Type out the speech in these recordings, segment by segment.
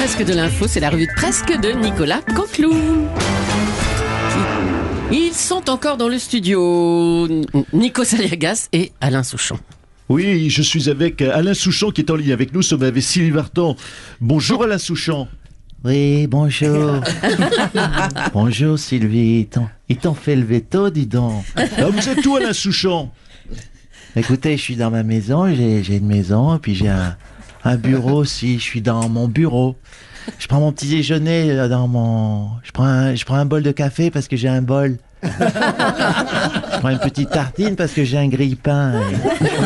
presque de l'info, c'est la revue de presque de Nicolas Canteloup. Ils sont encore dans le studio. Nico Saliagas et Alain Souchon. Oui, je suis avec Alain Souchon qui est en ligne avec nous. Nous sommes avec Sylvie Vartan. Bonjour Alain Souchon. Oui, bonjour. bonjour Sylvie. Ils t'ont- Ils t'ont fait le veto, dis donc. Ah, vous êtes où Alain Souchon? Écoutez, je suis dans ma maison, j'ai j'ai une maison, et puis j'ai un, un bureau aussi. Je suis dans mon bureau. Je prends mon petit déjeuner dans mon. Je prends un, je prends un bol de café parce que j'ai un bol. je prends une petite tartine parce que j'ai un grille-pain.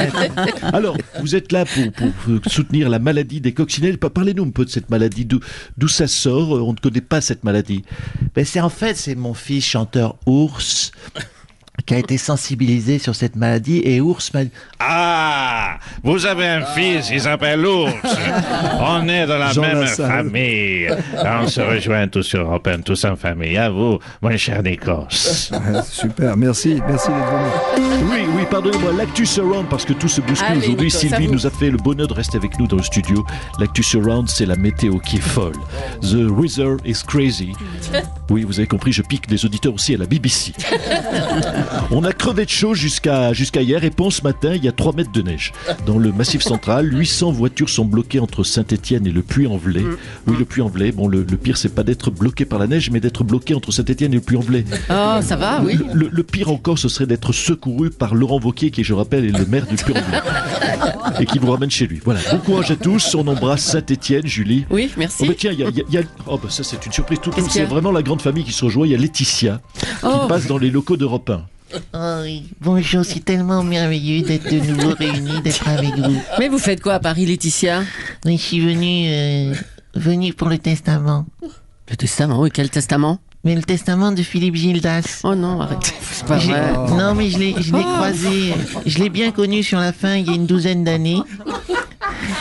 Alors, vous êtes là pour, pour, soutenir la maladie des coccinelles. Pa- Parlez-nous un peu de cette maladie. D'où ça sort? On ne connaît pas cette maladie. Ben c'est en fait, c'est mon fils chanteur Ours qui a été sensibilisé sur cette maladie et Ours m'a Ah, vous avez un fils, il s'appelle Ours. On est de la Jean même Lassalle. famille. On se rejoint tous sur Europe 1, tous en famille. À vous, mon cher Nikos. Ouais, super, merci, merci d'être venu. Oui, oui, pardonnez-moi, l'actu surround, parce que tout se bouscule Allez, aujourd'hui. Sylvie nous a fait le bonheur de rester avec nous dans le studio. L'actu surround, c'est la météo qui est folle. The weather is crazy. Oui, vous avez compris, je pique des auditeurs aussi à la BBC. On a crevé de chaud jusqu'à jusqu'à hier et pour ce matin, il y a 3 mètres de neige. Dans le massif central, 800 voitures sont bloquées entre Saint-Etienne et le Puy-en-Velay. Oui, le Puy-en-Velay, bon, le, le pire, c'est pas d'être bloqué par la neige, mais d'être bloqué entre Saint-Etienne et le Puy-en-Velay. Oh, ça va, oui. Le, le- le pire encore, ce serait d'être secouru par Laurent Wauquiez, qui, je rappelle, est le maire du Puy-en-Velay. et qui vous ramène chez lui. Voilà. Bon courage à tous. On embrasse Saint-Etienne, Julie. Oui, Oh merci. bah tiens, il y a, il y a- il y a- oh bah ça c'est une surprise. Tout, c'est vraiment la grande famille qui se rejoint. Il y a Laetitia Oh. qui passe dans les locaux d'Europe 1. Oh oui. Bonjour, c'est tellement merveilleux d'être de nouveau réunis, d'être avec vous. Mais vous faites quoi à Paris, Laetitia? Oui, je suis venu, euh, venu pour le testament. Le testament, oui, quel testament? Mais le testament de Philippe Gildas. Oh non, arrête. C'est pas vrai. Non, mais je l'ai, je l'ai croisé, je l'ai bien connu sur la fin il y a une douzaine d'années.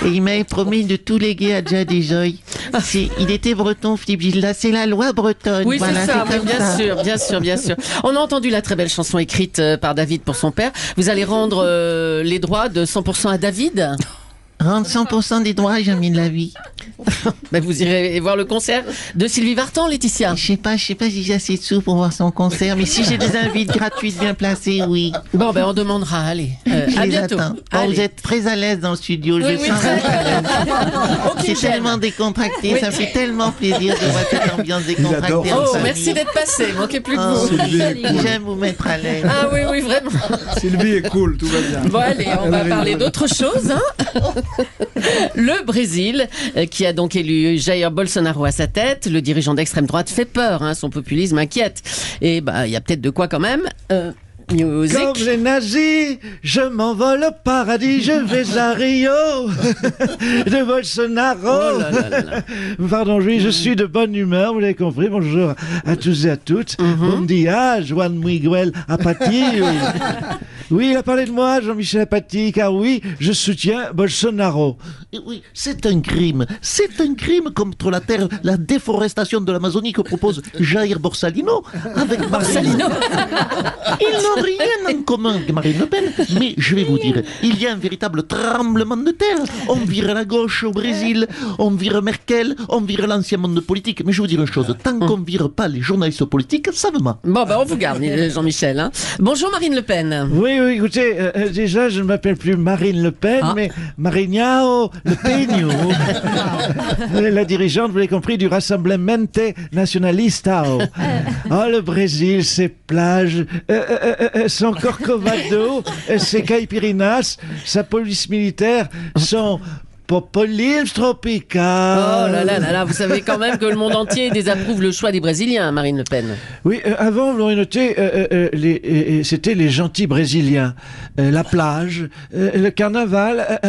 Et il m'avait promis de tout léguer à Jad et Joy. C'est, il était breton, Philippe Gildas. C'est la loi bretonne. Oui, voilà, c'est ça, oui, bien ça. sûr, bien sûr, bien sûr. On a entendu la très belle chanson écrite euh, par David pour son père. Vous allez rendre euh, les droits de 100% à David? Rendre 100% des droits, la vie. Ben, Vous irez voir le concert de Sylvie Vartan, Laetitia. Je sais pas, je sais pas si j'ai assez de sous pour voir son concert, mais si j'ai des invites gratuites bien placées, oui. Bon, ben on demandera, allez. Je à les bientôt. attends. Oh, vous êtes très à l'aise dans le studio, Oui, je oui, sens. très. C'est tellement décontracté, Oui. ça me fait tellement plaisir de voir cette ambiance décontractée. en Oh, famille. merci d'être passé. Manquez plus que Oh, vous. J'aime vous mettre à l'aise. Ah oui, oui, vraiment. Sylvie est cool, tout va bien. Bon, allez, on va parler d'autre chose. hein. Le Brésil, euh, qui a donc élu Jair Bolsonaro à sa tête, le dirigeant d'extrême droite fait peur, hein, son populisme inquiète. Et bah, il y a peut-être de quoi quand même. Euh, music. Comme les nazis, je m'envole au paradis, je vais à Rio de Bolsonaro. Oh là là là là. Pardon, oui, je suis de bonne humeur, vous l'avez compris. Bonjour à tous et à toutes. Mhm. Bon dia, Juan Miguel Apati. Oui. il a parlé de moi, Jean-Michel Apati, car oui, je soutiens Bolsonaro. Et Oui, c'est un crime. C'est un crime contre la terre, la déforestation de l'Amazonie que propose Jair Borsalino avec Marine. Ils n'ont rien en commun avec Marine Le Pen, mais je vais vous dire, il y a un véritable tremblement de terre. On vire la gauche au Brésil, on vire Merkel, on vire l'ancien monde politique. Mais je vais vous dire une chose, tant qu'on vire pas les journalistes politiques, ça me ment. Bon, ben on vous garde, Jean-Michel. hein. Bonjour Marine Le Pen. Oui, oui, écoutez, euh, euh, déjà, je ne m'appelle plus Marine Le Pen, Ah. mais Marignao Le Peño. la dirigeante, vous l'avez compris, du Rassemblemente Nacionalista. Oh, le Brésil, ses plages, euh, son Corcovado, ses Caipirinas, sa police militaire, son populisme tropical. Oh là là là là, vous savez quand même que le monde entier désapprouve le choix des Brésiliens, Marine Le Pen. Oui, euh, avant, vous l'aurez noté, euh, euh, c'était les gentils brésiliens. Euh, la plage, euh, le carnaval,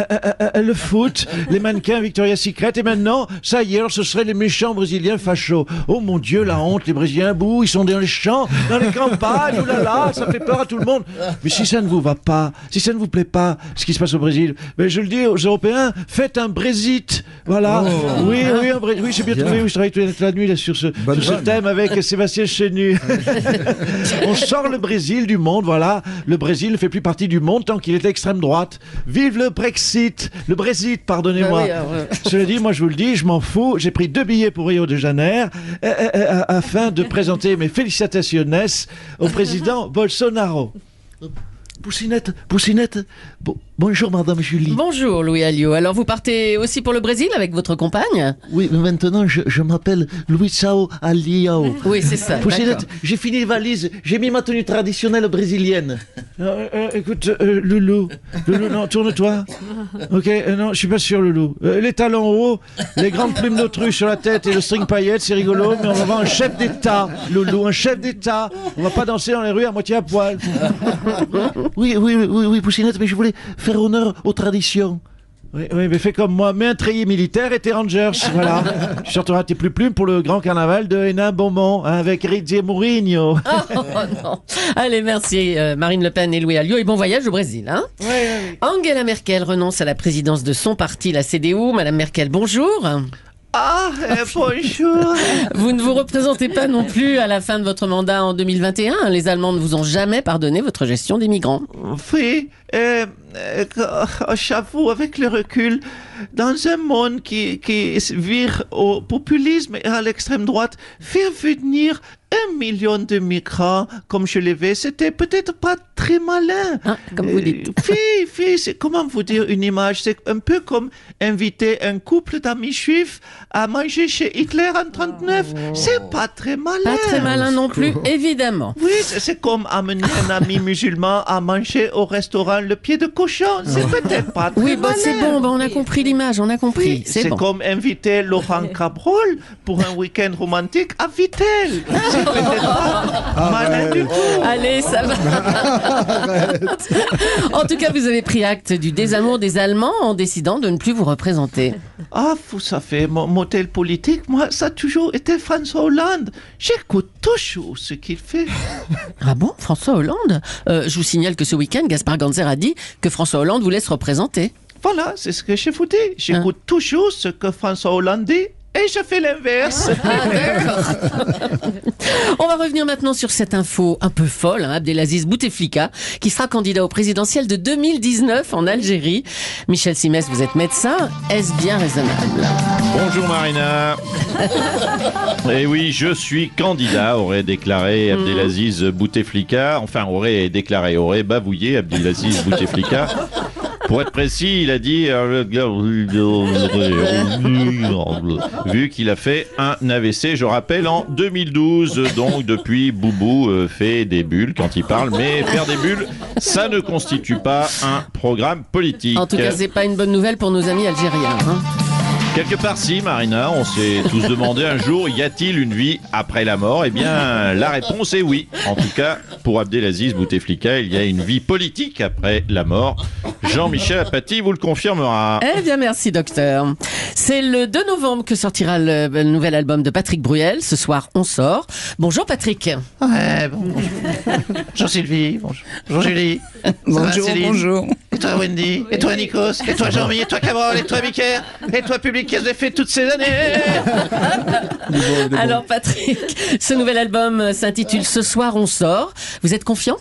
le foot, les mannequins Victoria's Secret. Et maintenant, ça y est, alors ce seraient les méchants brésiliens fachos. Oh mon Dieu, la honte, les brésiliens, bouh, ils sont dans les champs, dans les campagnes, oh là là, ça fait peur à tout le monde. Mais si ça ne vous va pas, si ça ne vous plaît pas, ce qui se passe au Brésil, ben, je le dis aux Européens, faites un Brexit. Voilà. Oui, oui, un. Oui, j'ai bien, Bien. trouvé. Oui, je travaille toute la nuit là, sur ce, sur ce thème avec Sébastien Chenu. On sort le Brésil du monde, voilà. Le Brésil ne fait plus partie du monde tant qu'il est extrême droite. Vive le Brexit Le Brexit, pardonnez-moi. Bah oui, euh, Cela dit, moi je vous le dis, je m'en fous. J'ai pris deux billets pour Rio de Janeiro euh, euh, euh, afin de présenter mes félicitations au président Bolsonaro. Poussinette, Poussinette, bo- bonjour Madame Julie. Bonjour Louis Alliot. Alors vous partez aussi pour le Brésil avec votre compagne? Oui, mais maintenant, je, je m'appelle Luisao Aliao. Oui, c'est ça. Poussinette, j'ai fini les valises, j'ai mis ma tenue traditionnelle brésilienne. Euh, euh, écoute, euh, Loulou, Loulou, non, tourne-toi. Ok, euh, non, je suis pas sûr, Loulou. Euh, les talons hauts, les grandes plumes d'autruche sur la tête et le string paillette, c'est rigolo, mais on va voir un chef d'État, Loulou, un chef d'État. On va pas danser dans les rues à moitié à poil. Oui, oui, oui, oui, oui, Poussinette, mais je voulais faire honneur aux traditions. Oui, oui, mais fais comme moi, mets un treillis militaire et t'es Rangers, voilà. Tu sortiras tes plus plumes pour le grand carnaval de Hénin Beaumont, hein, avec Rizzi et Mourinho. Oh non. Allez, merci euh, Marine Le Pen et Louis Alliot et bon voyage au Brésil. Hein Angela Merkel renonce à la présidence de son parti, la CDU. Madame Merkel, bonjour. Ah, bonjour. Vous ne vous représentez pas non plus à la fin de votre mandat en 2021. Les Allemands ne vous ont jamais pardonné votre gestion des migrants. Oui, euh, euh, j'avoue, avec le recul, dans un monde qui, qui vire au populisme et à l'extrême droite, faire venir un million de migrants comme je l'ai fait, c'était peut-être pas très malin. Hein, comme vous Euh, dites. Fille, fille, c'est comment vous dire une image? C'est un peu comme inviter un couple d'amis juifs à manger chez Hitler en 39. C'est pas très malin. Pas très malin non plus, évidemment. Oui, c'est comme amener un ami musulman à manger au restaurant le pied de cochon. C'est peut-être pas très Oui, bah, c'est bon, bah, on a compris l'image, on a compris. Oui, c'est bon. comme inviter Laurent Cabrol pour un week-end romantique à Vitel. C'est peut-être pas. Allez, ça va. en tout cas, vous avez pris acte du désamour des Allemands en décidant de ne plus vous représenter. Ah, vous savez, mon modèle politique, moi, ça a toujours été François Hollande. J'écoute toujours ce qu'il fait. Ah bon, François Hollande? Euh, Je vous signale que ce week-end, Gaspard Ganzer a dit que François Hollande vous laisse représenter. Voilà, c'est ce que je vous dis. J'écoute toujours ce que François Hollande dit et je fais l'inverse. On va revenir maintenant sur cette info un peu folle, hein, Abdelaziz Bouteflika, qui sera candidat au présidentiel de 2019 en Algérie. Michel Simès, vous êtes médecin, est-ce bien raisonnable? Bonjour Marina. Et oui, je suis candidat, aurait déclaré Abdelaziz Bouteflika. Enfin, aurait déclaré, aurait bavouillé Abdelaziz Bouteflika. Pour être précis, il a dit euh, vu qu'il a fait un AVC, je rappelle en 2012. Donc depuis, Boubou euh, fait des bulles quand il parle, mais faire des bulles, ça ne constitue pas un programme politique. En tout cas, c'est pas une bonne nouvelle pour nos amis algériens. hein. Quelque part si, Marina, on s'est tous demandé un jour, y a-t-il une vie après la mort? Eh bien, la réponse est oui. En tout cas, pour Abdelaziz Bouteflika, il y a une vie politique après la mort. Jean-Michel Apathy vous le confirmera. Eh bien, merci, docteur. C'est le 2 novembre que sortira le, le nouvel album de Patrick Bruel. Ce soir, on sort. Bonjour, Patrick. Ouais, bon, bonjour. bonjour Sylvie, bonjour, bonjour Julie. Bonjour, Céline? bonjour. Et toi Wendy, et toi Nikos, et toi Jean-Mi, et toi Cabrol, et toi Mickey, et toi public, qu'est-ce que avez fait toutes ces années? Alors, Patrick, ce nouvel album s'intitule Ce soir, on sort. Vous êtes confiant?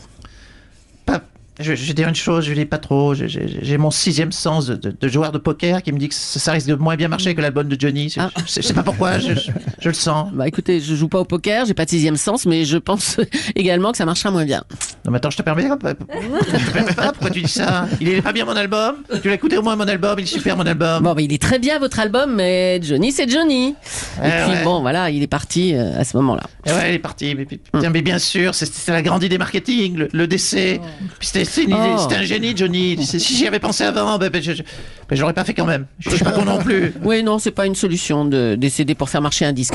Je, je vais dire une chose, Julie, pas trop. J'ai- mon sixième sens de, de- de joueur de poker qui me dit que ça, ça risque de moins bien marcher que l'album de Johnny. Je, Ah. je sais- je sais pas pourquoi, je, je- je le sens. Bah écoutez, je joue pas au poker, j'ai pas de sixième sens, mais je pense également que ça marchera moins bien. Non mais attends, je te permets pas. Je te permets pas, pourquoi tu dis ça Il est pas bien mon album Tu l'as écouté au moins mon album, il est super mon album. Bon, bah, il est très bien votre album, mais Johnny, c'est Johnny. Et Eh puis ouais. bon, voilà, il est parti euh, à ce moment-là. Et ouais, il est parti. Mais, putain, mais bien sûr, c'est- c'était la grande idée marketing, le, le décès. Puis c'était c'était une idée- Oh. c'était un génie, Johnny. Si j'y avais pensé avant, ben, ben, je, je, ben, je l'aurais pas fait quand même. Je, je suis pas con non plus. Oui, non, c'est pas une solution de décéder pour faire marcher un disque.